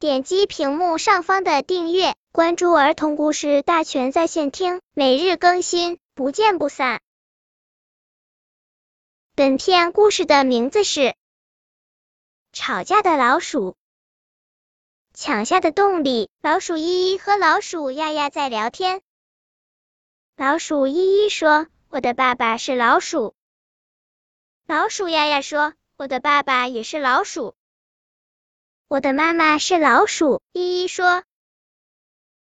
点击屏幕上方的订阅，关注儿童故事大全在线听，每日更新，不见不散。本片故事的名字是《吵架的老鼠》。抢下的洞里，老鼠依依和老鼠丫丫在聊天。老鼠依依说：“我的爸爸是老鼠。”老鼠丫丫说：“我的爸爸也是老鼠。”我的妈妈是老鼠，依依说。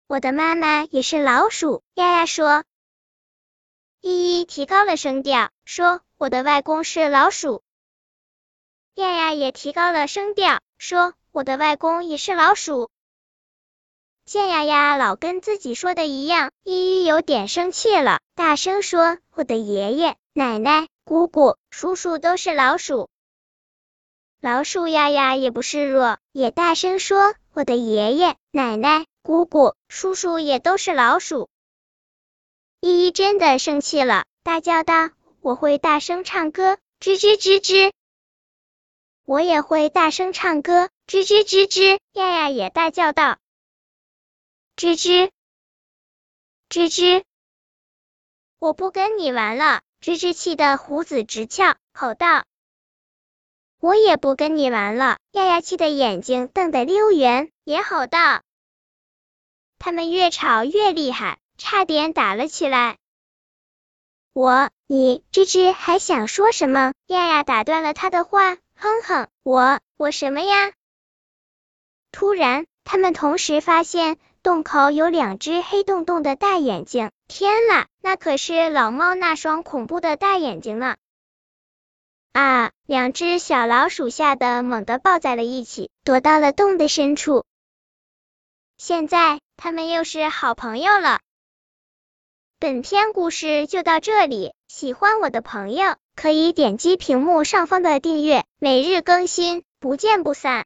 我的妈妈也是老鼠，丫丫说。依依提高了声调，说：“我的外公是老鼠。”丫丫也提高了声调，说：“我的外公也是老鼠。”见丫丫老跟自己说的一样，依依有点生气了，大声说：“我的爷爷、奶奶、姑姑、叔叔都是老鼠。”老鼠丫丫也不示弱，也大声说：“我的爷爷、奶奶、姑姑、叔叔也都是老鼠。”依依真的生气了，大叫道：“我会大声唱歌，吱吱吱吱！”我也会大声唱歌，吱吱吱吱！丫丫也大叫道：“吱吱吱吱！”我不跟你玩了！吱吱气得胡子直翘，吼道。我也不跟你玩了！丫丫气的眼睛瞪得溜圆，也吼道。他们越吵越厉害，差点打了起来。我，你，吱吱还想说什么？丫丫打断了他的话，哼哼，我，我什么呀？突然，他们同时发现洞口有两只黑洞洞的大眼睛。天啦，那可是老猫那双恐怖的大眼睛呢！啊！两只小老鼠吓得猛地抱在了一起，躲到了洞的深处。现在，他们又是好朋友了。本篇故事就到这里，喜欢我的朋友可以点击屏幕上方的订阅，每日更新，不见不散。